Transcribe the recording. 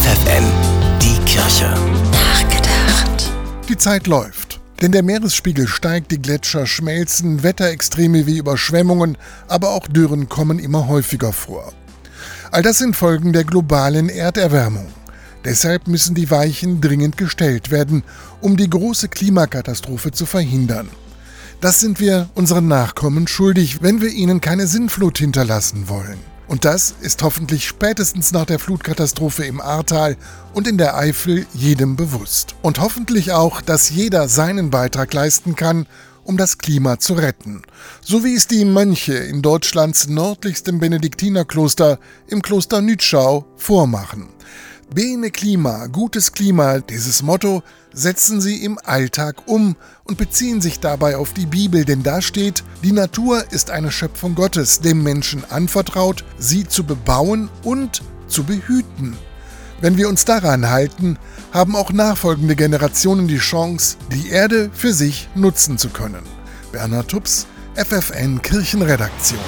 FFN, die Kirche. Nachgedacht. Die Zeit läuft. Denn der Meeresspiegel steigt, die Gletscher schmelzen, Wetterextreme wie Überschwemmungen, aber auch Dürren kommen immer häufiger vor. All das sind Folgen der globalen Erderwärmung. Deshalb müssen die Weichen dringend gestellt werden, um die große Klimakatastrophe zu verhindern. Das sind wir unseren Nachkommen schuldig, wenn wir ihnen keine Sinnflut hinterlassen wollen. Und das ist hoffentlich spätestens nach der Flutkatastrophe im Ahrtal und in der Eifel jedem bewusst. Und hoffentlich auch, dass jeder seinen Beitrag leisten kann, um das Klima zu retten. So wie es die Mönche in Deutschlands nördlichstem Benediktinerkloster im Kloster Nütschau vormachen. Bene Klima, gutes Klima, dieses Motto setzen sie im Alltag um und beziehen sich dabei auf die Bibel, denn da steht, die Natur ist eine Schöpfung Gottes, dem Menschen anvertraut, sie zu bebauen und zu behüten. Wenn wir uns daran halten, haben auch nachfolgende Generationen die Chance, die Erde für sich nutzen zu können. Bernhard Tups, FFN Kirchenredaktion.